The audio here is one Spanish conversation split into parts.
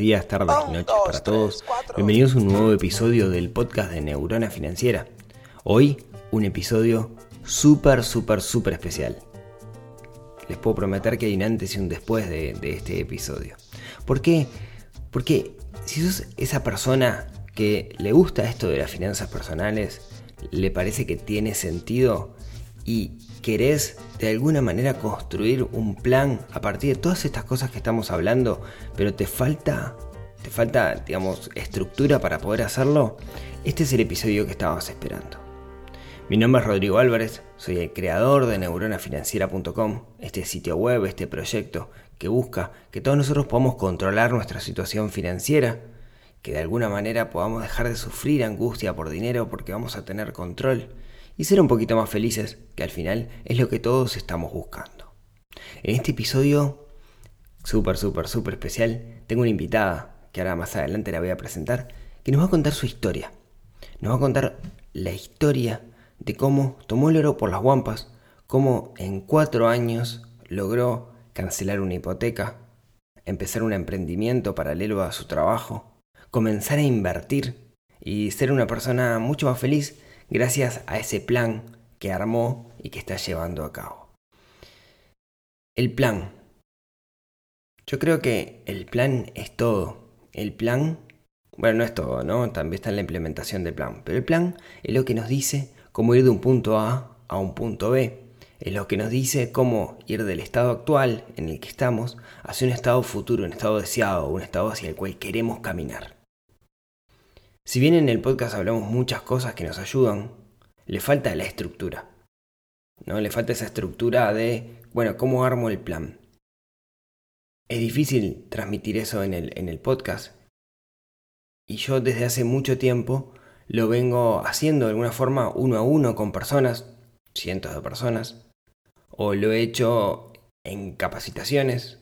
Días, tardes y noches para todos. Bienvenidos a un nuevo episodio del podcast de Neurona Financiera. Hoy un episodio súper, súper, súper especial. Les puedo prometer que hay un antes y un después de, de este episodio. ¿Por qué? Porque si sos esa persona que le gusta esto de las finanzas personales, le parece que tiene sentido y querés de alguna manera construir un plan a partir de todas estas cosas que estamos hablando, pero te falta, te falta, digamos, estructura para poder hacerlo, este es el episodio que estabas esperando. Mi nombre es Rodrigo Álvarez, soy el creador de neuronafinanciera.com, este sitio web, este proyecto que busca que todos nosotros podamos controlar nuestra situación financiera, que de alguna manera podamos dejar de sufrir angustia por dinero porque vamos a tener control y ser un poquito más felices, que al final es lo que todos estamos buscando. En este episodio súper, súper, súper especial, tengo una invitada, que ahora más adelante la voy a presentar, que nos va a contar su historia. Nos va a contar la historia de cómo tomó el oro por las guampas, cómo en cuatro años logró cancelar una hipoteca, empezar un emprendimiento paralelo a su trabajo, comenzar a invertir y ser una persona mucho más feliz gracias a ese plan que armó y que está llevando a cabo. El plan. Yo creo que el plan es todo. El plan, bueno, no es todo, ¿no? También está en la implementación del plan. Pero el plan es lo que nos dice cómo ir de un punto A a un punto B. Es lo que nos dice cómo ir del estado actual en el que estamos hacia un estado futuro, un estado deseado, un estado hacia el cual queremos caminar. Si bien en el podcast hablamos muchas cosas que nos ayudan, le falta la estructura. ¿No? Le falta esa estructura de, bueno, ¿cómo armo el plan? Es difícil transmitir eso en el, en el podcast. Y yo desde hace mucho tiempo lo vengo haciendo de alguna forma uno a uno con personas, cientos de personas, o lo he hecho en capacitaciones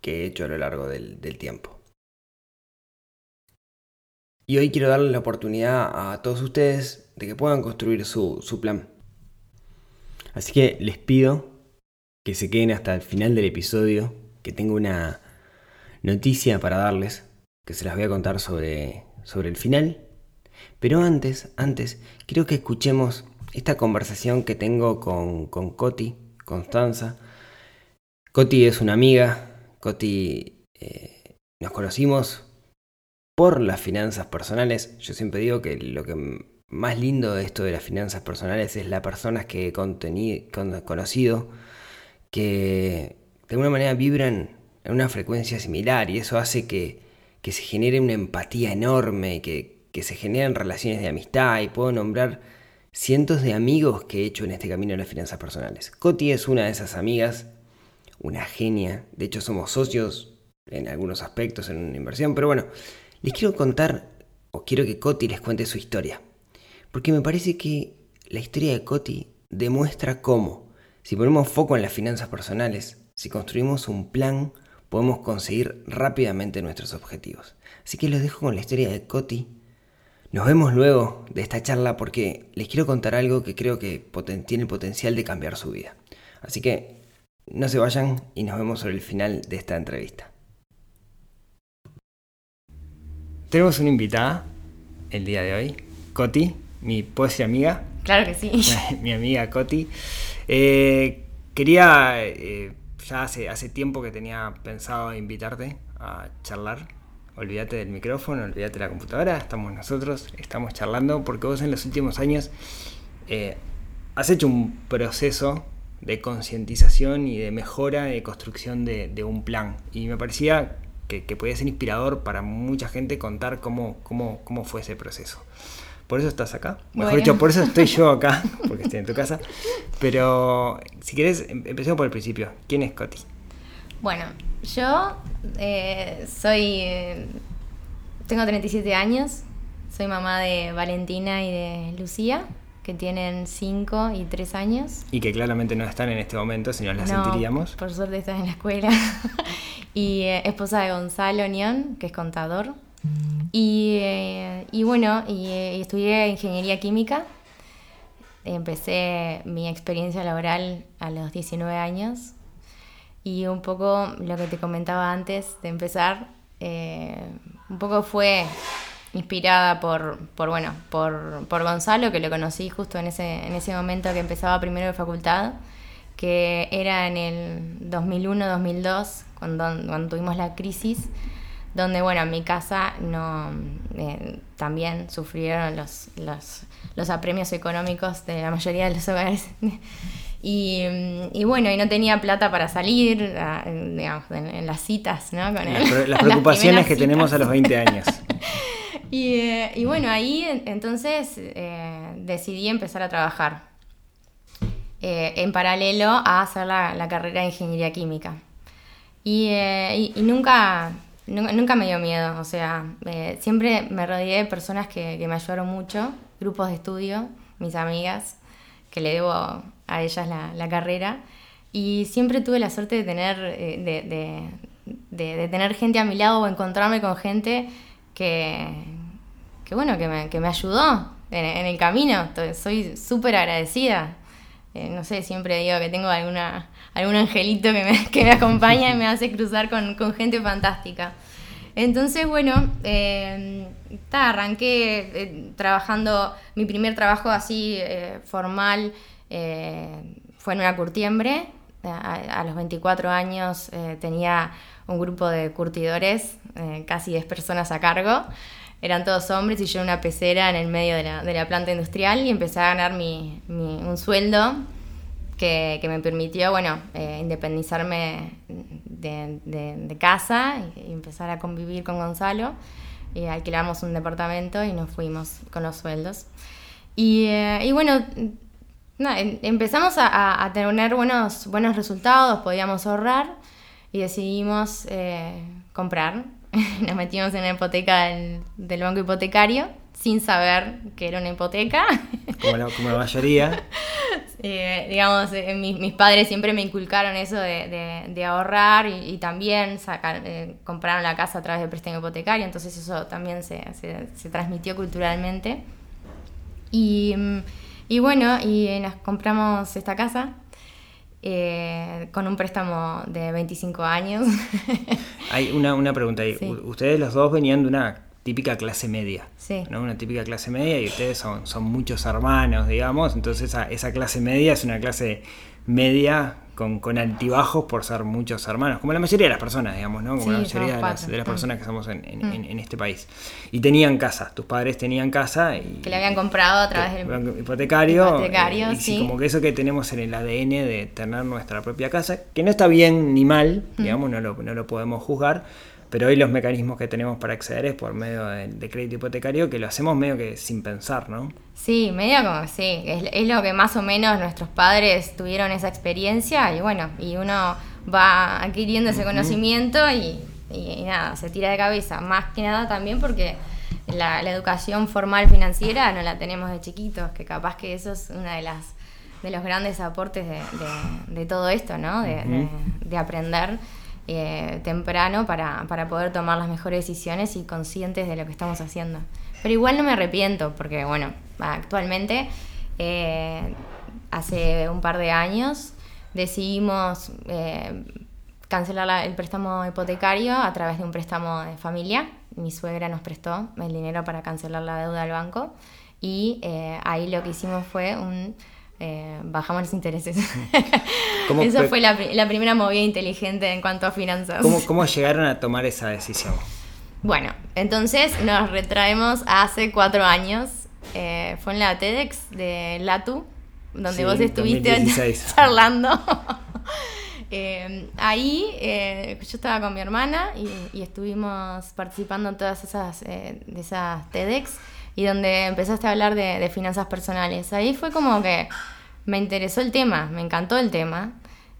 que he hecho a lo largo del, del tiempo. Y hoy quiero darle la oportunidad a todos ustedes de que puedan construir su, su, plan. Así que les pido que se queden hasta el final del episodio, que tengo una noticia para darles, que se las voy a contar sobre, sobre el final. Pero antes, antes, quiero que escuchemos esta conversación que tengo con, con Coti, Constanza. Coti es una amiga, Coti eh, nos conocimos por las finanzas personales. Yo siempre digo que lo que más lindo de esto de las finanzas personales es las personas que he conocido que de alguna manera vibran en una frecuencia similar y eso hace que, se genere una empatía enorme, que, que se generen relaciones de amistad y puedo nombrar cientos de amigos que he hecho en este camino de las finanzas personales. Coti es una de esas amigas, una genia, de hecho somos socios en algunos aspectos en una inversión, pero bueno, les quiero contar, o quiero que Coti les cuente su historia. Porque me parece que la historia de Coti demuestra cómo, si ponemos foco en las finanzas personales, si construimos un plan, podemos conseguir rápidamente nuestros objetivos. Así que los dejo con la historia de Coti. Nos vemos luego de esta charla porque les quiero contar algo que creo que tiene el potencial de cambiar su vida. Así que no se vayan y nos vemos sobre el final de esta entrevista. Tenemos una invitada el día de hoy, Coti, mi ¿puedo decir amiga? Claro que sí. mi amiga Coti. Eh, quería, eh, ya hace, hace tiempo que tenía pensado invitarte a charlar. Olvídate del micrófono, olvídate de la computadora, estamos nosotros, estamos charlando, porque vos en los últimos años eh, has hecho un proceso de concientización y de mejora, de construcción de, de un plan. Y me parecía que, que podía ser inspirador para mucha gente contar cómo, cómo, cómo fue ese proceso. Por eso estás acá. Mejor Bueno. dicho, por eso estoy yo acá, porque estoy en tu casa. Pero si querés, em- empecemos por el principio. ¿Quién es Coti? Bueno, yo eh, soy. eh, tengo 37 años. Soy mamá de Valentina y de Lucía, que tienen 5 y 3 años. Y que claramente no están en este momento, si no las No, sentiríamos. Por suerte están en la escuela. y eh, esposa de Gonzalo Nión, que es contador. Y, eh, y bueno, y, eh, y estudié ingeniería química. Empecé mi experiencia laboral a los 19 años. Y un poco lo que te comentaba antes de empezar, un poco fue inspirada por, por bueno, por, por Gonzalo, que lo conocí justo en ese, en ese momento que empezaba primero de facultad, que era en el 2001-2002, cuando, cuando tuvimos la crisis, donde, bueno, en mi casa no, eh, también sufrieron los, los, los apremios económicos de la mayoría de los hogares. Y, y bueno, y no tenía plata para salir, digamos, en, en las citas, ¿no? Con Las, pre- preocupaciones que tenemos a los 20 años. Y, eh, y bueno, ahí en- entonces eh, decidí empezar a trabajar eh, en paralelo a hacer la, la carrera de ingeniería química. Y, y- nunca, nunca, nunca me dio miedo, o sea, siempre me rodeé de personas que, que me ayudaron mucho, grupos de estudio, mis amigas, que le debo a ellas la, la carrera. Y siempre tuve la suerte de tener, de- de tener gente a mi lado o encontrarme con gente que, que bueno, que me, que me ayudó en, el camino. Soy súper agradecida. Eh, no sé, siempre digo que tengo alguna, algún angelito que me, que me acompaña y me hace cruzar con, con gente fantástica. Entonces, bueno, eh, arranqué eh, trabajando, mi primer trabajo así formal fue en una curtiembre. A, los 24 años tenía un grupo de curtidores, eh, casi 10 personas a cargo. Eran todos hombres y yo una pecera en el medio de la, de la planta industrial y empecé a ganar mi, un sueldo que, que me permitió, bueno, eh, independizarme de, de- casa y, empezar a convivir con Gonzalo. Y alquilamos un departamento y nos fuimos con los sueldos. Y, eh, y bueno, nada, em- empezamos a- a tener buenos, buenos resultados, podíamos ahorrar y decidimos eh, comprar. Nos metimos en la hipoteca del, del banco hipotecario sin saber que era una hipoteca. Como la, como la mayoría. Eh, digamos, eh, mis, mis padres siempre me inculcaron eso de, de- de ahorrar y, y también sacar, eh, compraron la casa a través de préstamo hipotecario, entonces eso también se, se- se transmitió culturalmente. Y, mm, y bueno, y nos compramos esta casa eh, con un préstamo de 25 años. Hay una, una pregunta ahí. Sí. Ustedes los dos venían de una típica clase media. Sí. ¿no? Una típica clase media y ustedes son, son muchos hermanos, digamos. Entonces esa, esa clase media es una clase media con, con altibajos por ser muchos hermanos, como la mayoría de las personas, digamos, ¿no? Como Sí, la mayoría de las, de las Mm. personas que estamos en, en- en- en este país. Y tenían casa, tus padres tenían casa y... que le habían comprado a través del Banco hipotecario, hipotecario, eh, y sí. como que eso que tenemos en el ADN de tener nuestra propia casa, que no está bien ni mal, Mm. digamos, no lo, no lo podemos juzgar, pero hoy los mecanismos que tenemos para acceder es por medio del de crédito hipotecario, que lo hacemos medio que sin pensar, ¿no? Sí, medio como sí, es, es lo que más o menos nuestros padres tuvieron esa experiencia y bueno, y uno va adquiriendo ese conocimiento y, y- y nada, se tira de cabeza, más que nada también porque la, la educación formal financiera no la tenemos de chiquitos, que capaz que eso es una de las de los grandes aportes de, de- de todo esto, ¿no? De aprender eh, temprano para, para poder tomar las mejores decisiones y conscientes de lo que estamos haciendo. Pero igual no me arrepiento, porque bueno, actualmente, eh, hace un par de años, decidimos eh, cancelar la- el préstamo hipotecario a través de un préstamo de familia. Mi suegra nos prestó el dinero para cancelar la deuda al banco y eh, ahí lo que hicimos fue un... eh, bajamos los intereses. ¿Cómo Esa fue- la, la primera movida inteligente en cuanto a finanzas. ¿Cómo, ¿Cómo llegaron a tomar esa decisión? Bueno, entonces nos retraemos a hace cuatro años. Eh, fue en la TEDx de Latu, donde Sí, vos estuviste 2016. charlando. Eh, ahí yo estaba con mi hermana y, y estuvimos participando en todas esas, de esas TEDx y donde empezaste a hablar de, finanzas personales. Ahí fue como que me interesó el tema, me encantó el tema.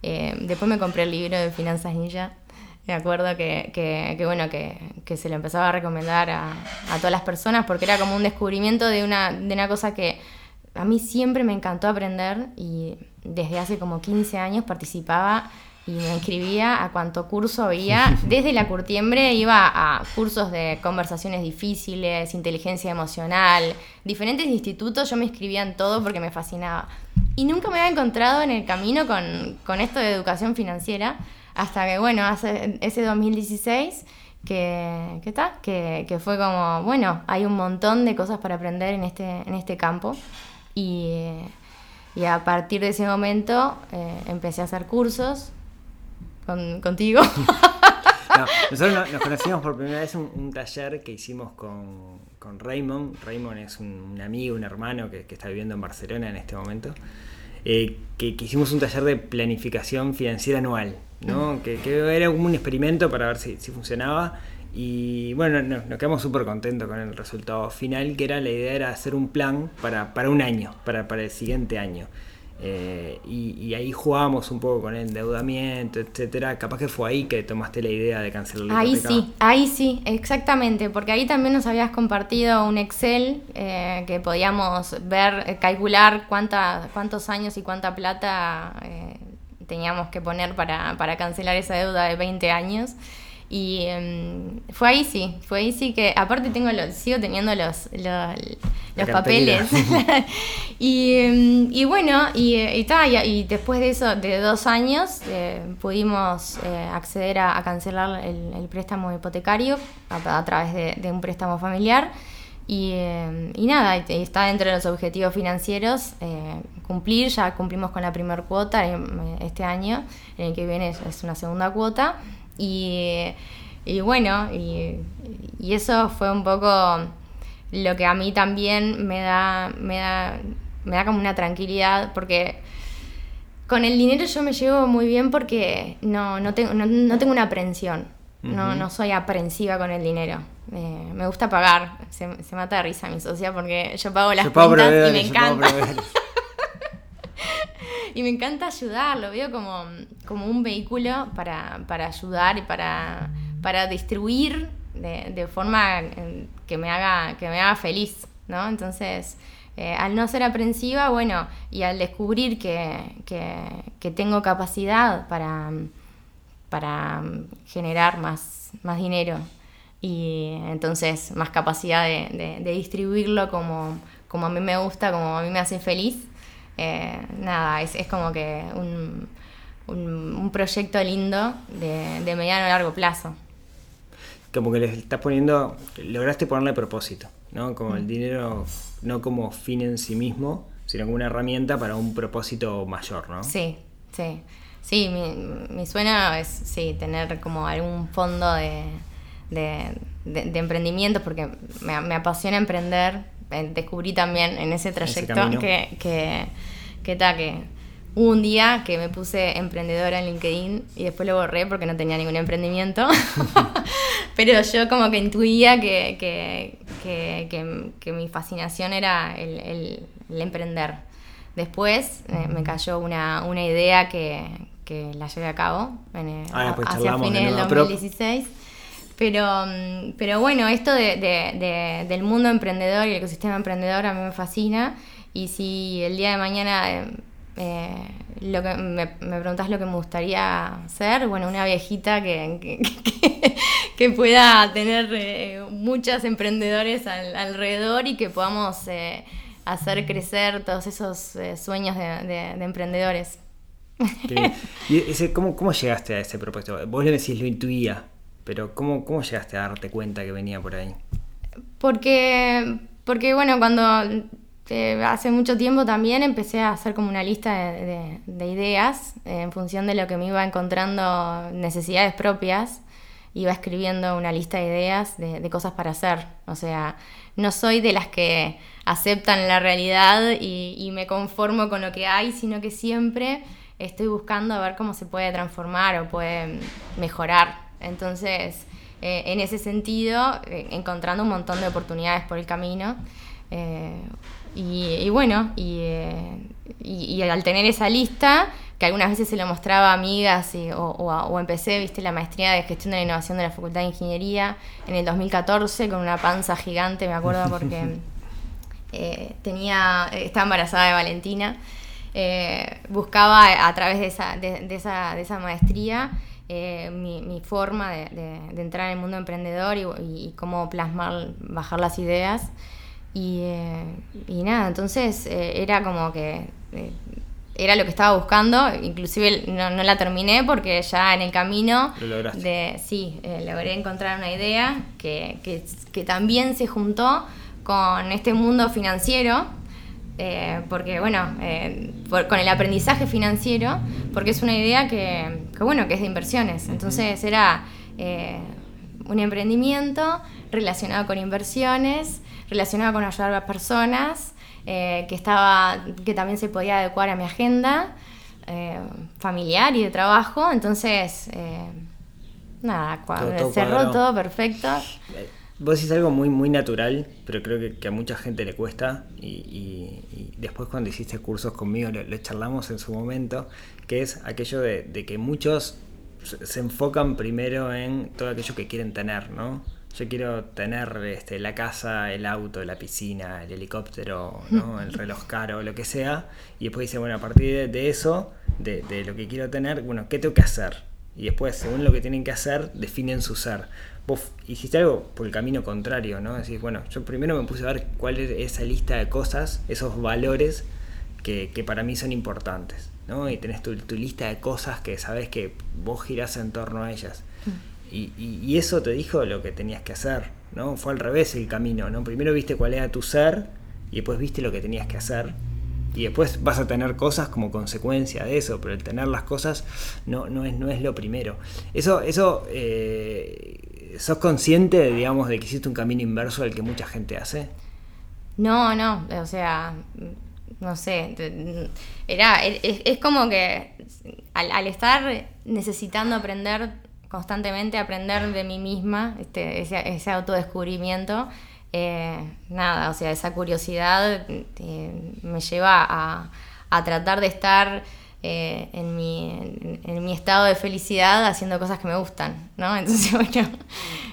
Eh, después me compré el libro de Finanzas Ninja. Me acuerdo que, que, que bueno, que, que, se lo empezaba a recomendar a, a, todas las personas porque era como un descubrimiento de una, de una cosa que a mí siempre me encantó aprender y desde hace como 15 años participaba y me inscribía a cuanto curso había. Desde la curtiembre iba a cursos de conversaciones difíciles, inteligencia emocional, diferentes institutos, yo me inscribía en todo porque me fascinaba. Y nunca me había encontrado en el camino con, con esto de educación financiera, hasta que, bueno, hace ese 2016 que, que, está, que, que fue como, bueno, hay un montón de cosas para aprender en este, en este campo. Y, y a partir de ese momento eh, empecé a hacer cursos con, contigo. no, nosotros nos conocimos por primera vez un, un taller que hicimos con, con, Raymond. Raymond es un, un amigo, un hermano que, que, está viviendo en Barcelona en este momento. Eh, que, que, hicimos un taller de planificación financiera anual, ¿no? que, que, era como un experimento para ver si, si funcionaba. Y bueno, no, nos quedamos súper contentos con el resultado final, que era la idea era hacer un plan para, para un año, para, para el siguiente año. Eh, y, y, ahí jugábamos un poco con el endeudamiento, etcétera. Capaz que fue ahí que tomaste la idea de cancelar la Ahí hipoteca. sí, ahí sí, exactamente, porque ahí también nos habías compartido un Excel eh, que podíamos ver, eh, calcular cuánta, cuántos años y cuánta plata eh, teníamos que poner para, para, cancelar esa deuda de 20 años. Y um, fue ahí sí, fue ahí sí que, aparte tengo los, sigo teniendo los, los, los papeles. y, um, y, bueno, y, y, y, y, después de eso, de dos años, eh, pudimos eh, acceder a, a cancelar el, el, préstamo hipotecario a, a través de, de, un préstamo familiar. Y, eh, y nada, está dentro de los objetivos financieros eh, cumplir, ya cumplimos con la primera cuota este año, en el que viene es una segunda cuota. Y, y bueno, y, y, eso fue un poco lo que a mí también me da, me da, me da como una tranquilidad, porque con el dinero yo me llevo muy bien porque no, no, tengo, no, no tengo una aprensión, uh -huh. no, no soy aprensiva con el dinero. Eh, me gusta pagar, se, se, mata de risa mi socia porque yo pago las yo cuentas y me encanta. y me encanta ayudar, lo veo como, como un vehículo para, para ayudar y para, para distribuir de, forma que me haga, que me haga feliz, ¿no? Entonces, eh, al no ser aprensiva, bueno, y al descubrir que, que, tengo capacidad para, para generar más, más dinero y entonces más capacidad de, de, de distribuirlo como, como a mí me gusta, como a mí me hace feliz, eh, nada, es, es, como que un, un, un proyecto lindo de, de, mediano a largo plazo. Como que le estás poniendo, lograste ponerle propósito, ¿no? Como mm. el dinero, no como fin en sí mismo, sino como una herramienta para un propósito mayor, ¿no? Sí, sí. Sí, mi, mi sueño es sí, tener como algún fondo de, de, de, de emprendimientos porque me, me apasiona emprender, descubrí también en ese trayecto ese que, que, que, ta, que hubo un día que me puse emprendedora en LinkedIn y después lo borré porque no tenía ningún emprendimiento. Pero yo como que intuía que, que, que, que mi fascinación era el, el, el emprender. Después eh, me cayó una, una idea que, que la llevé a cabo en, ah, pues hacia fines del 2016. Pero pero, mm, pero bueno, esto de, de, de, del mundo emprendedor y el ecosistema emprendedor a mí me fascina. Y si el día de mañana eh, eh, lo que me, me, preguntas lo que me gustaría ser, bueno, una viejita que, que, que, que pueda tener eh, muchos emprendedores al, alrededor y que podamos eh, hacer crecer todos esos sueños de, emprendedores. ¿Y ese, cómo, cómo llegaste a ese propósito? Vos le decís, lo intuía, pero ¿cómo, ¿cómo llegaste a darte cuenta que venía por ahí? Porque, porque bueno, cuando eh, hace mucho tiempo también empecé a hacer como una lista de, de, de ideas eh, en función de lo que me iba encontrando necesidades propias. Iba escribiendo una lista de ideas de, de cosas para hacer. O sea, no soy de las que aceptan la realidad y, y me conformo con lo que hay, sino que siempre estoy buscando a ver cómo se puede transformar o puede mejorar entonces, eh, en ese sentido, eh, encontrando un montón de oportunidades por el camino. Eh, y, bueno, y, al tener esa lista, que algunas veces se lo mostraba a amigas o, empecé, viste, la maestría de gestión de la innovación de la Facultad de Ingeniería en el 2014 con una panza gigante, me acuerdo porque tenía, estaba embarazada de Valentina. buscaba a, través de esa, de, esa, de esa maestría mi, forma de, entrar en el mundo emprendedor y, y, cómo plasmar, bajar las ideas. Y, eh, y nada, entonces eh, era como que eh, era lo que estaba buscando, inclusive no, no, la terminé porque ya en el camino de sí, logré encontrar una idea que, que, que, también se juntó con este mundo financiero, porque bueno, con el aprendizaje financiero, porque es una idea que, que bueno, que es de inversiones, entonces era un emprendimiento relacionado con inversiones relacionada con ayudar a las personas, eh, que, estaba, que también se podía adecuar a mi agenda eh, familiar y de trabajo. Entonces, eh, nada, cerró todo perfecto. Vos decís algo muy, muy natural, pero creo que, a mucha gente le cuesta. Y, después, cuando hiciste cursos conmigo, lo, charlamos en su momento, que es aquello de, de que muchos se enfocan primero en todo aquello que quieren tener, ¿no? yo quiero tener este, la casa, el auto, la piscina, el helicóptero, ¿no? el reloj caro, lo que sea, y después dice, bueno, a partir de, eso, de, lo que quiero tener, bueno, ¿qué tengo que hacer? Y después, según lo que tienen que hacer, definen su ser. Vos hiciste algo por el camino contrario, ¿no? Decís, bueno, yo primero me puse a ver cuál es esa lista de cosas, esos valores que, para mí son importantes, ¿no? Y tenés tu, tu, lista de cosas que sabes que vos girás en torno a ellas. Mm. Y, eso te dijo lo que tenías que hacer, ¿no? Fue al revés el camino, ¿no? Primero viste cuál era tu ser y después viste lo que tenías que hacer. Y después vas a tener cosas como consecuencia de eso, pero el tener las cosas no, no, es, no es lo primero. Eso, eso eh, ¿sos consciente, digamos, de que hiciste un camino inverso al que mucha gente hace? No, no, o sea, no sé, era, es, como que al, estar necesitando aprender constantemente aprender de mí misma, este, ese, autodescubrimiento. Eh, nada, o sea, esa curiosidad eh, me lleva a, tratar de estar eh, en, mi, en, mi, estado de felicidad haciendo cosas que me gustan, ¿no? Entonces, bueno,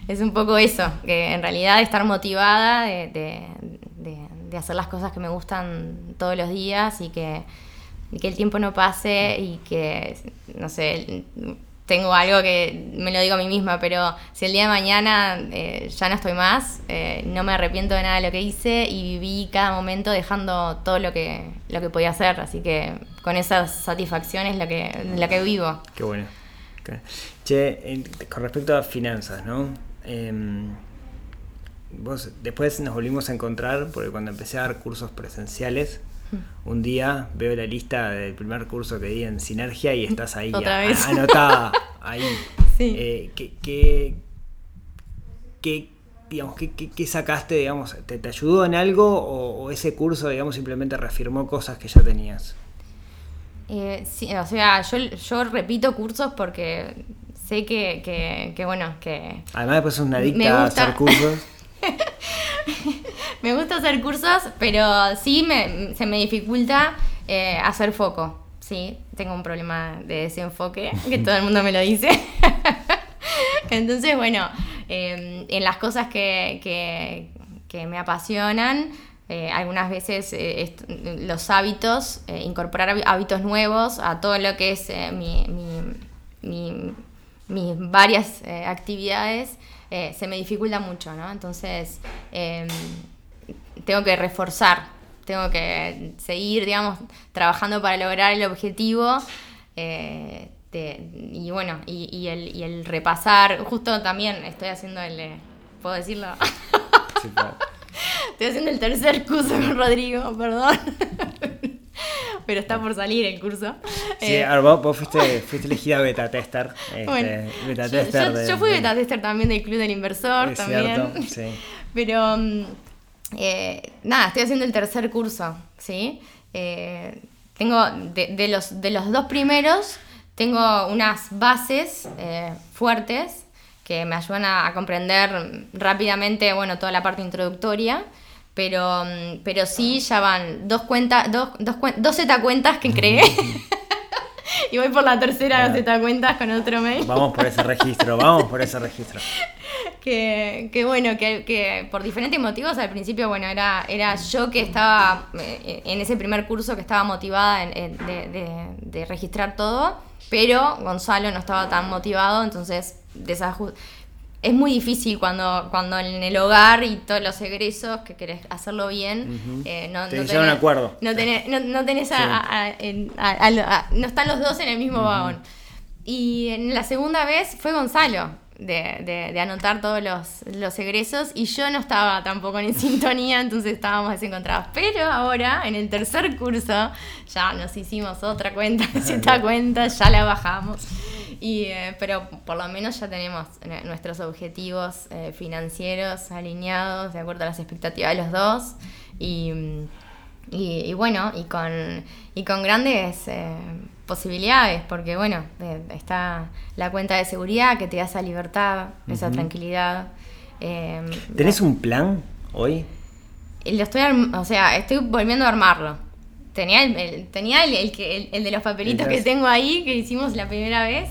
es un poco eso, que en realidad estar motivada de, hacer las cosas que me gustan todos los días y que, y que el tiempo no pase y que, no sé, tengo algo que me lo digo a mí misma, pero si el día de mañana eh, ya no estoy más, eh, no me arrepiento de nada de lo que hice y viví cada momento dejando todo lo que, lo que podía hacer. Así que con esa satisfacción es la que, la que vivo. Qué bueno. Che, con respecto a finanzas, ¿no? Em, vos, después nos volvimos a encontrar porque cuando empecé a dar cursos presenciales, un día veo la lista del primer curso que di en Sinergia y estás ahí anotada. Ahí. Eh, ¿qué, digamos, qué, sacaste? Digamos, ¿te, ¿Te, ayudó en algo o, ese curso digamos, simplemente reafirmó cosas que ya tenías? Eh, sí, o sea, yo, yo repito cursos porque sé que, que, bueno, que... Además después es una adicta a hacer cursos. me gusta hacer cursos, pero sí me, se me dificulta eh, hacer foco. Sí, tengo un problema de desenfoque, que todo el mundo me lo dice. Entonces, bueno, em, en las cosas que, me apasionan, eh, algunas veces eh, los hábitos, incorporar hábitos nuevos a todo lo que es mi, mis varias actividades, eh, se me dificulta mucho, ¿no? Entonces, tengo que reforzar, tengo que seguir, digamos, trabajando para lograr el objetivo. Eh, y bueno, y, el, repasar, justo también estoy haciendo el... Eh, ¿Puedo decirlo? Estoy haciendo el tercer curso con Rodrigo, perdón pero está por salir el curso. Sí, eh, ahora vos, fuiste, fuiste, elegida beta tester. Este, beta tester yo, fui beta tester también del Club del Inversor. también. sí. Pero mm, eh, nada, estoy haciendo el tercer curso, ¿sí? Eh, tengo, de, los, de los dos primeros, tengo unas bases fuertes que me ayudan a, a, comprender rápidamente, bueno, toda la parte introductoria Pero, mm, pero sí, ya van dos cuentas, dos, dos, dos Z cuentas que creé. y voy por la tercera Claro. Z cuentas con otro mail. Vamos por ese registro, vamos por ese registro. que, que bueno, que, que por diferentes motivos al principio, bueno, era, era yo que estaba eh, en ese primer curso que estaba motivada en- en- de, de- de registrar todo, pero Gonzalo no estaba tan motivado, entonces desaju- es muy difícil cuando, cuando en el hogar y todos los egresos que querés hacerlo bien, eh, no, no un acuerdo. No tenés, no, no tenés a- Sí. a- a- en- a- a- a- no están los dos en el mismo vagón. Y en la segunda vez fue Gonzalo de, de- de anotar todos los, los egresos y yo no estaba tampoco en sintonía, entonces estábamos desencontrados. Pero ahora, en el tercer curso, ya nos hicimos otra cuenta, esta cuenta, ya la bajamos. Y, eh, pero por lo menos ya tenemos eh, nuestros objetivos eh, financieros alineados de acuerdo a las expectativas de los dos. Y, mm, y, y bueno, y con, y con grandes eh, posibilidades, porque bueno, eh, está la cuenta de seguridad que te da esa libertad, esa tranquilidad. eh, ¿Tenés un plan hoy? lo estoy o sea, estoy volviendo a armarlo. Tenía el, el- tenía el, el que, el, el de los papelitos que tengo ahí, que hicimos la primera vez.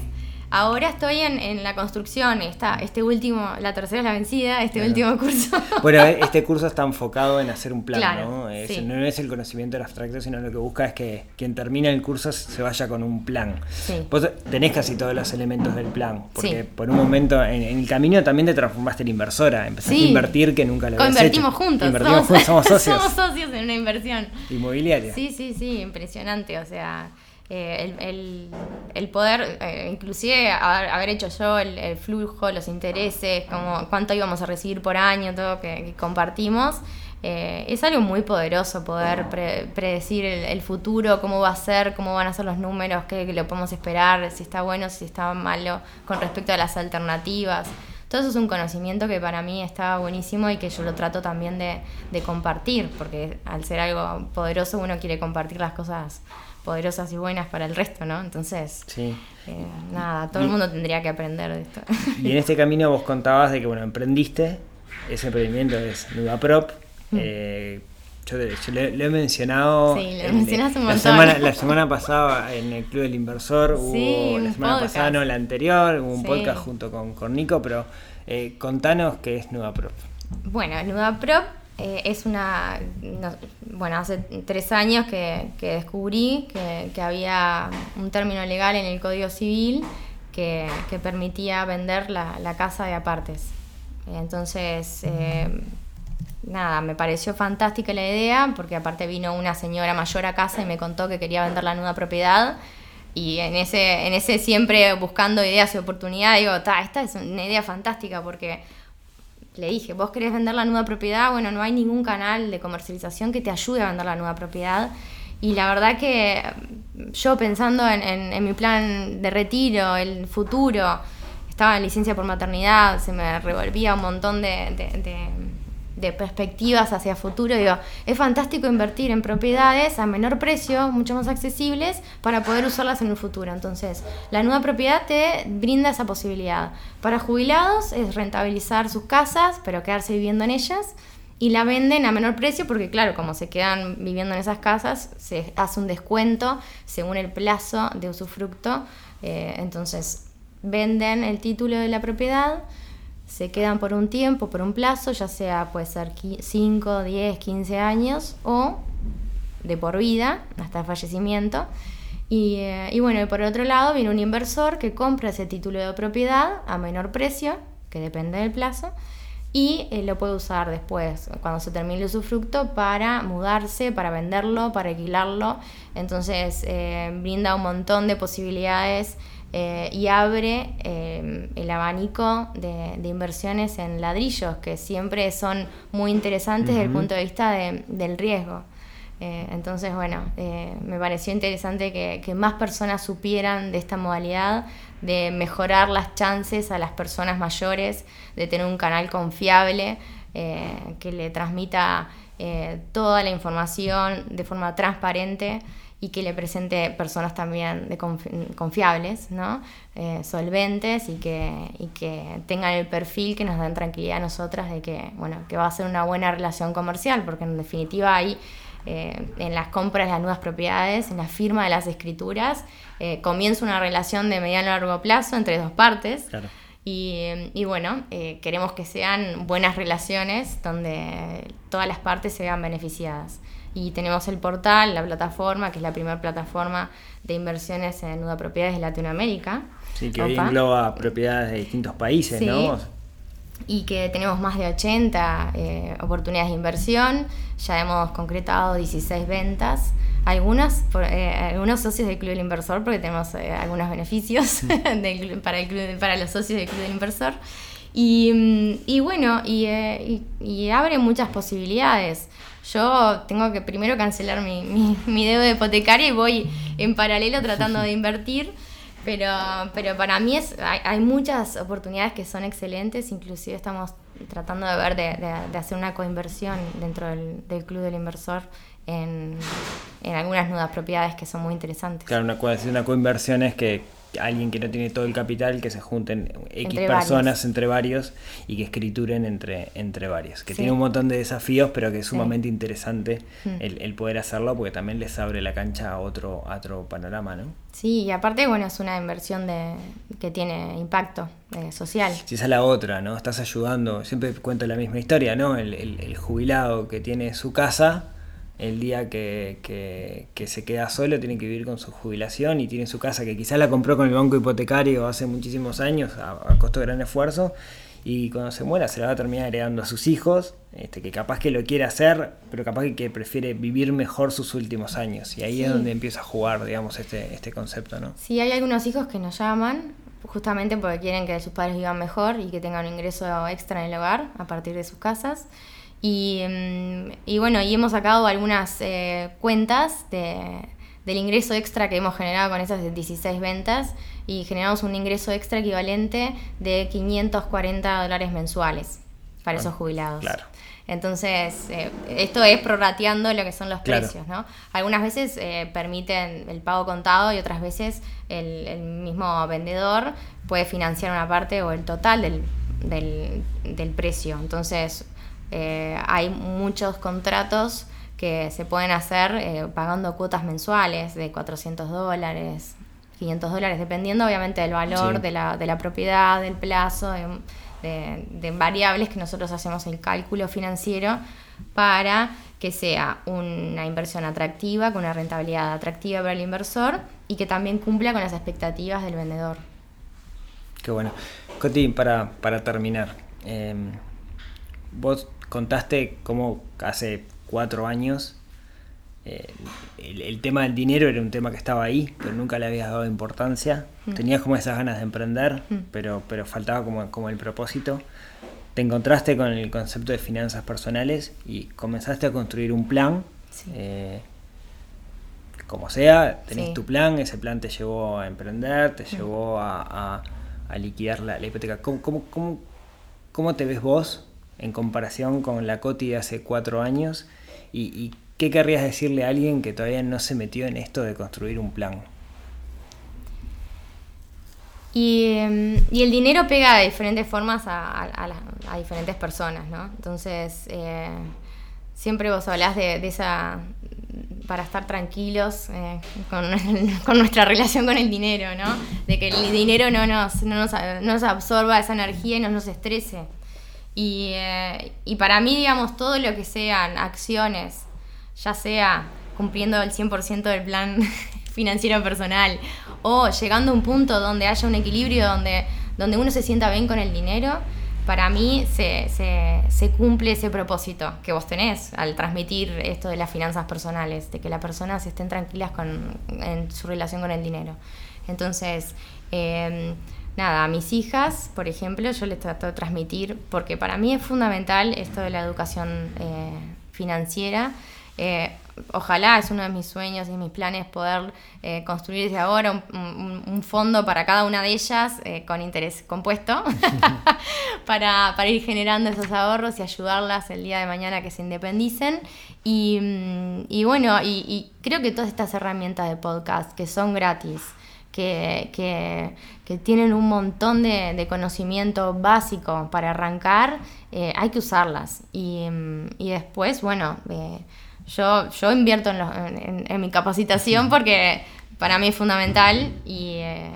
Ahora estoy en, en la construcción, está, este último, la tercera es la vencida, este último curso. Bueno, este curso está enfocado en hacer un plan, Claro, ¿no? Es- sí. No es el conocimiento del abstracto, sino lo que busca es que quien termina el curso se vaya con un plan. Sí. Vos tenés casi todos los elementos del plan, porque Sí. por un momento en, en el camino también te transformaste en inversora, empezaste a invertir que nunca lo habías Convertimos hecho. juntos, Invertimos juntos, somos socios somos socios en una inversión. inmobiliarios. Sí, sí, sí, impresionante. O sea, eh, el, el- poder, eh, inclusive haber, haber hecho yo el, flujo, los intereses, como cuánto íbamos a recibir por año, todo que, compartimos. eh, es algo muy poderoso poder pre- predecir el, futuro, cómo va a ser, cómo van a ser los números, qué, qué lo podemos esperar, si está bueno, si está malo, con respecto a las alternativas. Todo eso es un conocimiento que para mí está buenísimo y que yo lo trato también de, de compartir, porque al ser algo poderoso uno quiere compartir las cosas poderosas y buenas para el resto, ¿no? Entonces, Sí. eh, nada, todo el mundo tendría que aprender de esto. Y en este camino vos contabas de que, bueno, emprendiste, ese emprendimiento es Nudaprop. Eh, yo yo le, lo he mencionado. Mm. Sí, mencionaste un la montón. semana, la semana pasada en el Club del Inversor hubo, Sí, la semana podcast. pasada, no, la anterior, hubo un Sí. podcast junto con, con Nico, pero eh, contanos qué es Nudaprop. Bueno, Nudaprop eh, es una. no- bueno, hace tres años que, que descubrí que, que había un término legal en el Código Civil que, que permitía vender la, la casa de apartes. Entonces, eh, nada, me pareció fantástica la idea porque aparte vino una señora mayor a casa y me contó que quería vender la nuda propiedad. Y en ese, en ese siempre buscando ideas y oportunidades, digo, "Ta, esta es una idea fantástica porque le dije, vos querés vender la nueva propiedad, bueno, no hay ningún canal de comercialización que te ayude a vender la nueva propiedad. Y la verdad que mm, yo pensando en, en- mi plan de retiro, el futuro, estaba en licencia por maternidad, se me revolvía un montón de- de- de perspectivas hacia futuro. Digo, es fantástico invertir en propiedades a menor precio, mucho más accesibles, para poder usarlas en el futuro. Entonces, la nueva propiedad te brinda esa posibilidad. Para jubilados es rentabilizar sus casas, pero quedarse viviendo en ellas. Y la venden a menor precio porque, claro, como se quedan viviendo en esas casas, se hace un descuento según el plazo de usufructo. Eh, entonces, venden el título de la propiedad, se quedan por un tiempo, por un plazo, ya sea puede ser 5, 10, 15 años o de por vida, hasta el fallecimiento. Y, eh, y bueno, y por otro lado viene un inversor que compra ese título de propiedad a menor precio, que depende del plazo, y eh, lo puede usar después, cuando se termine el usufructo, para mudarse, para venderlo, para alquilarlo. Entonces eh, brinda un montón de posibilidades eh, y abre eh, el abanico de, de inversiones en ladrillos, que siempre son muy interesantes desde el punto de vista de- del riesgo. Eh, entonces, bueno, eh, me pareció interesante que, que más personas supieran de esta modalidad, de mejorar las chances a las personas mayores, de tener un canal confiable que le transmita toda la información de forma transparente y que le presente personas también de confiables, ¿no? Eh, solventes y que, y que tengan el perfil que nos den tranquilidad a nosotras de que, bueno, que va a ser una buena relación comercial, porque en definitiva hay eh, en las compras de las nuevas propiedades, en la firma de las escrituras, eh, comienza una relación de mediano a largo plazo entre dos partes. Y, bueno, queremos que sean buenas relaciones donde todas las partes se vean beneficiadas y tenemos el portal, la plataforma, que es la primera plataforma de inversiones en nuda propiedades de Latinoamérica. Sí, que engloba propiedades de distintos países, ¿no? Y que tenemos más de 80 eh, oportunidades de inversión, ya hemos concretado 16 ventas, algunas eh, algunos socios del Club del Inversor, porque tenemos eh, algunos beneficios para, el club, para los socios del Club del Inversor. Y, mm, y bueno, y, y abre muchas posibilidades yo tengo que primero cancelar mi, mi, mi deuda hipotecaria y voy en paralelo tratando de invertir. Pero, pero para mí es, hay, muchas oportunidades que son excelentes, inclusive estamos tratando de ver de, de, hacer una coinversión dentro del, del, club del inversor en, en, algunas nuevas propiedades que son muy interesantes. Claro, una, una coinversión es que alguien que no tiene todo el capital, que se junten X personas entre varios y que escrituren entre, entre varios. Que tiene un montón de desafíos, pero que es sumamente interesante hmm. el, poder hacerlo porque también les abre la cancha a otro, otro panorama, ¿no? Sí, y aparte, bueno, es una inversión de, que tiene impacto eh, social. Si esa es la otra, ¿no? Estás ayudando, siempre cuento la misma historia, ¿no? el, el jubilado que tiene su casa el día que, se queda solo tiene que vivir con su jubilación y tiene su casa que quizás la compró con el banco hipotecario hace muchísimos años a, costo de gran esfuerzo y cuando se muera se la va a terminar heredando a sus hijos, este, que capaz que lo quiere hacer, pero capaz que, prefiere vivir mejor sus últimos años. Y ahí es donde empieza a jugar, digamos, este, este concepto, ¿no? Sí, hay algunos hijos que nos llaman justamente porque quieren que sus padres vivan mejor y que tengan un ingreso extra en el hogar a partir de sus casas. Y, mm, y bueno, y hemos sacado algunas eh, cuentas de, del ingreso extra que hemos generado con esas 16 ventas y generamos un ingreso extra equivalente de 540 dólares mensuales para esos jubilados. Claro. Entonces, eh, esto es prorrateando lo que son los precios, ¿no? Algunas veces eh, permiten el pago contado y otras veces el, el, mismo vendedor puede financiar una parte o el total del, del, del precio. Entonces, eh, hay muchos contratos que se pueden hacer eh, pagando cuotas mensuales de 400 dólares, 500 dólares, dependiendo obviamente del valor de, la, de, la, propiedad, del plazo, de, de, variables que nosotros hacemos el cálculo financiero para que sea una inversión atractiva, con una rentabilidad atractiva para el inversor y que también cumpla con las expectativas del vendedor. Qué bueno. Cotín, para, para terminar, eh, vos contaste cómo hace cuatro años eh, el, tema del dinero era un tema que estaba ahí, pero nunca le habías dado importancia. Mm. Tenías como esas ganas de emprender, mm. pero, pero faltaba como, como el propósito. Te encontraste con el concepto de finanzas personales y comenzaste a construir un plan. Eh, como sea, tenés tu plan, ese plan te llevó a emprender, te mm. llevó a, a, liquidar la, hipoteca. ¿Cómo, cómo, cómo, cómo te ves vos en comparación con la Coti de hace cuatro años? ¿Y, qué querrías decirle a alguien que todavía no se metió en esto de construir un plan? Y, em, el dinero pega de diferentes formas a, diferentes personas, ¿no? Entonces, eh, siempre vos hablás de, esa, para estar tranquilos eh, con, nuestra relación con el dinero, ¿no? De que el dinero no nos, no nos, nos absorba esa energía y no nos estrese. Y, eh, y para mí, digamos, todo lo que sean acciones, ya sea cumpliendo el 100% del plan financiero personal o llegando a un punto donde haya un equilibrio, donde, donde uno se sienta bien con el dinero, para mí se, se, se, cumple ese propósito que vos tenés al transmitir esto de las finanzas personales, de que las personas estén tranquilas con, en su relación con el dinero. Entonces, eh, nada, a mis hijas, por ejemplo, yo les trato de transmitir, porque para mí es fundamental esto de la educación eh, financiera. Eh, ojalá es uno de mis sueños y mis planes poder eh, construir desde ahora un, fondo para cada una de ellas con interés compuesto para, ir generando esos ahorros y ayudarlas el día de mañana que se independicen. Y, mm, bueno, y creo que todas estas herramientas de podcast que son gratis, que, que- que tienen un montón de, de conocimiento básico para arrancar, eh, hay que usarlas. Y, mm, y después, bueno, eh, yo, yo invierto en, los- en- en- en mi capacitación porque para mí es fundamental y, eh,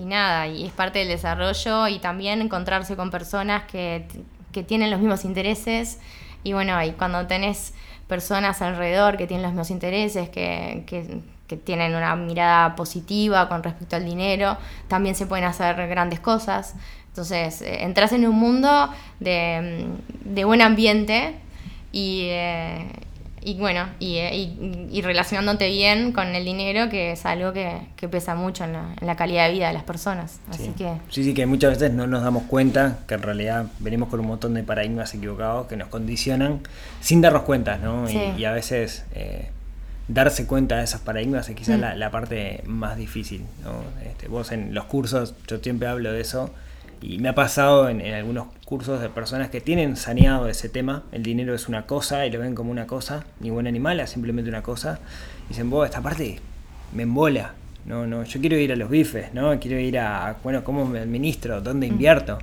y nada, y es parte del desarrollo y también encontrarse con personas que, que tienen los mismos intereses. Y bueno, y cuando tenés personas alrededor que tienen los mismos intereses, que, que- que tienen una mirada positiva con respecto al dinero, también se pueden hacer grandes cosas. Entonces, eh, entras en un mundo de, mm, de buen ambiente y, eh, y bueno, y, eh, y- y relacionándote bien con el dinero, que es algo que, que pesa mucho en la, en la calidad de vida de las personas. Así Sí. que... sí, sí, que muchas veces no nos damos cuenta que en realidad venimos con un montón de paradigmas equivocados que nos condicionan sin darnos cuenta, ¿no? Y- Sí. Y, a veces eh, darse cuenta de esos paradigmas es quizás Mm. la, la parte más difícil, ¿no? Este, vos en los cursos, yo siempre hablo de eso, y me ha pasado en, en algunos cursos de personas que tienen saneado ese tema, el dinero es una cosa y lo ven como una cosa, ni buen animal, es simplemente una cosa, y dicen, vos, esta parte me embola, no, no, yo quiero ir a los bifes, ¿no? Quiero ir a, bueno, cómo me administro, dónde invierto.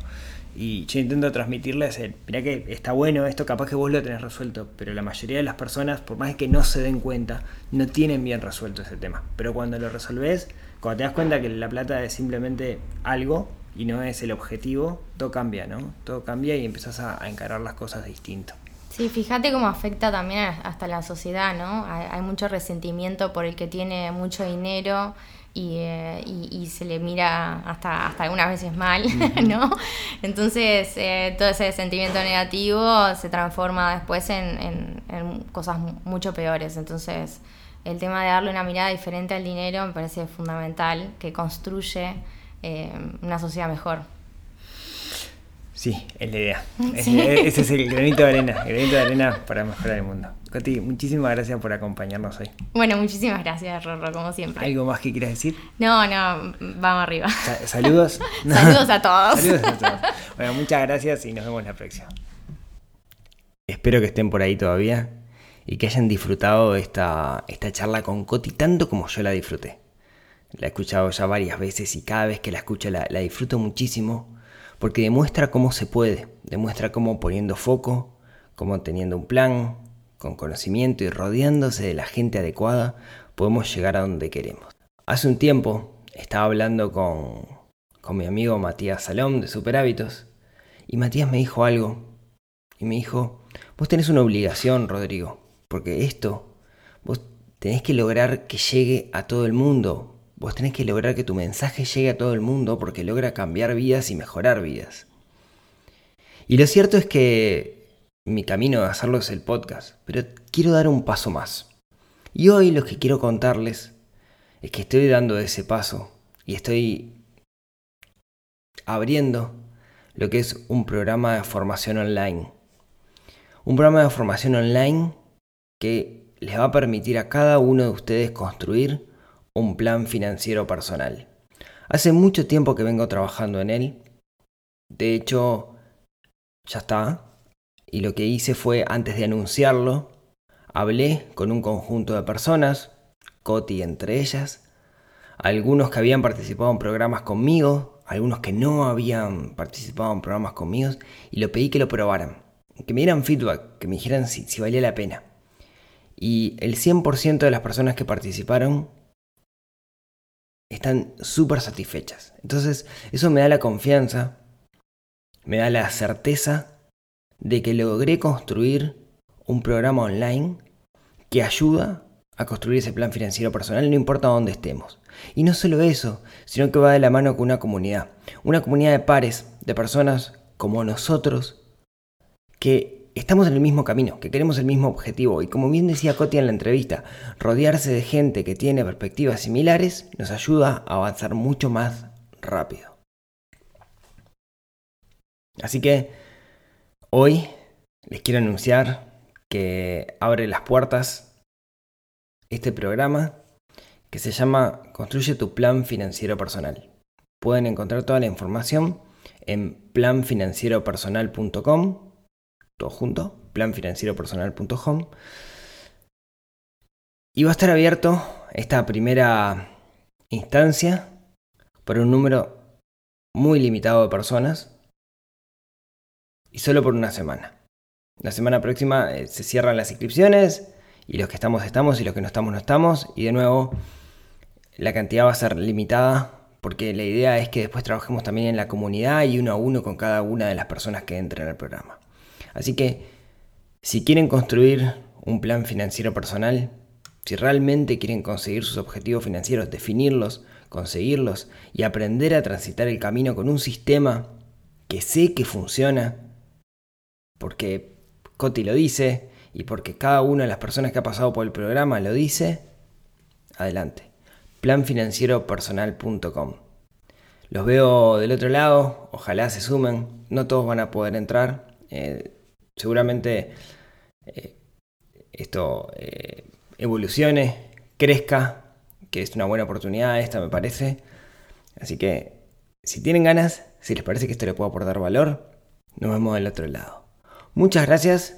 Y yo intento transmitirles, el, mirá que está bueno esto, capaz que vos lo tenés resuelto, pero la mayoría de las personas, por más que no se den cuenta, no tienen bien resuelto ese tema. Pero cuando lo resolvés, cuando te das cuenta que la plata es simplemente algo y no es el objetivo, todo cambia, ¿no? Todo cambia y empezás a, a encarar las cosas distinto. Sí, fíjate cómo afecta también hasta la sociedad, ¿no? Hay mucho resentimiento por el que tiene mucho dinero y, eh, y- y se le mira hasta, hasta algunas veces mal, ¿no? Entonces, eh, todo ese sentimiento negativo se transforma después en, en- en cosas mu- mucho peores. Entonces, el tema de darle una mirada diferente al dinero me parece fundamental, que construye eh, una sociedad mejor. Sí, es la idea. Sí. Ese es el granito de arena, el granito de arena para mejorar el mundo. Coti, muchísimas gracias por acompañarnos hoy. Bueno, muchísimas gracias, Rorro, como siempre. ¿Algo más que quieras decir? No, no, vamos arriba. Sa- Saludos. Saludos a todos. Saludos a todos. Bueno, muchas gracias y nos vemos la próxima. Espero que estén por ahí todavía y que hayan disfrutado esta, esta charla con Coti tanto como yo la disfruté. La he escuchado ya varias veces y cada vez que la escucho la, la disfruto muchísimo porque demuestra cómo se puede, demuestra cómo poniendo foco, cómo teniendo un plan, con conocimiento y rodeándose de la gente adecuada, podemos llegar a donde queremos. Hace un tiempo estaba hablando con, con mi amigo Matías Salom de Super Hábitos y Matías me dijo algo y me dijo, vos tenés una obligación, Rodrigo, porque esto, vos tenés que lograr que llegue a todo el mundo, vos tenés que lograr que tu mensaje llegue a todo el mundo porque logra cambiar vidas y mejorar vidas. Y lo cierto es que mi camino de hacerlo es el podcast, pero quiero dar un paso más. Y hoy lo que quiero contarles es que estoy dando ese paso y estoy abriendo lo que es un programa de formación online. Un programa de formación online que les va a permitir a cada uno de ustedes construir un plan financiero personal. Hace mucho tiempo que vengo trabajando en él. De hecho, ya está. Y lo que hice fue, antes de anunciarlo, hablé con un conjunto de personas, Coti entre ellas, algunos que habían participado en programas conmigo, algunos que no habían participado en programas conmigo, y lo pedí que lo probaran, que me dieran feedback, que me dijeran si, si valía la pena. Y el 100% de las personas que participaron están súper satisfechas. Entonces, eso me da la confianza, me da la certeza de que logré construir un programa online que ayuda a construir ese plan financiero personal, no importa dónde estemos. Y no solo eso, sino que va de la mano con una comunidad, una comunidad de pares, de personas como nosotros, que estamos en el mismo camino, que queremos el mismo objetivo. Y como bien decía Coti en la entrevista, rodearse de gente que tiene perspectivas similares nos ayuda a avanzar mucho más rápido. Así que hoy les quiero anunciar que abre las puertas este programa que se llama Construye tu plan financiero personal. Pueden encontrar toda la información en planfinancieropersonal.com, todo junto, planfinancieropersonal.com. Y va a estar abierto esta primera instancia por un número muy limitado de personas y solo por una semana. La semana próxima eh, se cierran las inscripciones y los que estamos estamos y los que no estamos no estamos y de nuevo la cantidad va a ser limitada porque la idea es que después trabajemos también en la comunidad y uno a uno con cada una de las personas que entren al programa. Así que si quieren construir un plan financiero personal, si realmente quieren conseguir sus objetivos financieros, definirlos, conseguirlos y aprender a transitar el camino con un sistema que sé que funciona, porque Coti lo dice y porque cada una de las personas que ha pasado por el programa lo dice, adelante. Planfinancieropersonal.com. Los veo del otro lado, ojalá se sumen, no todos van a poder entrar, eh, seguramente eh, esto eh, evolucione, crezca, que es una buena oportunidad esta me parece. Así que si tienen ganas, si les parece que esto le puede aportar valor, nos vemos del otro lado. Muchas gracias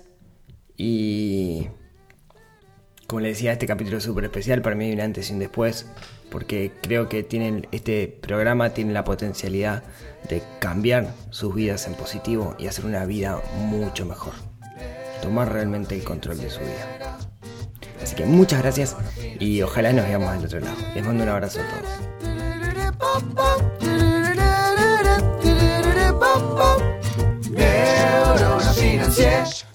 y como les decía, este capítulo es súper especial, para mí hay un antes y un después, porque creo que tienen, este programa tiene la potencialidad de cambiar sus vidas en positivo y hacer una vida mucho mejor. Tomar realmente el control de su vida. Así que muchas gracias y ojalá nos veamos del otro lado. Les mando un abrazo a todos. financieras.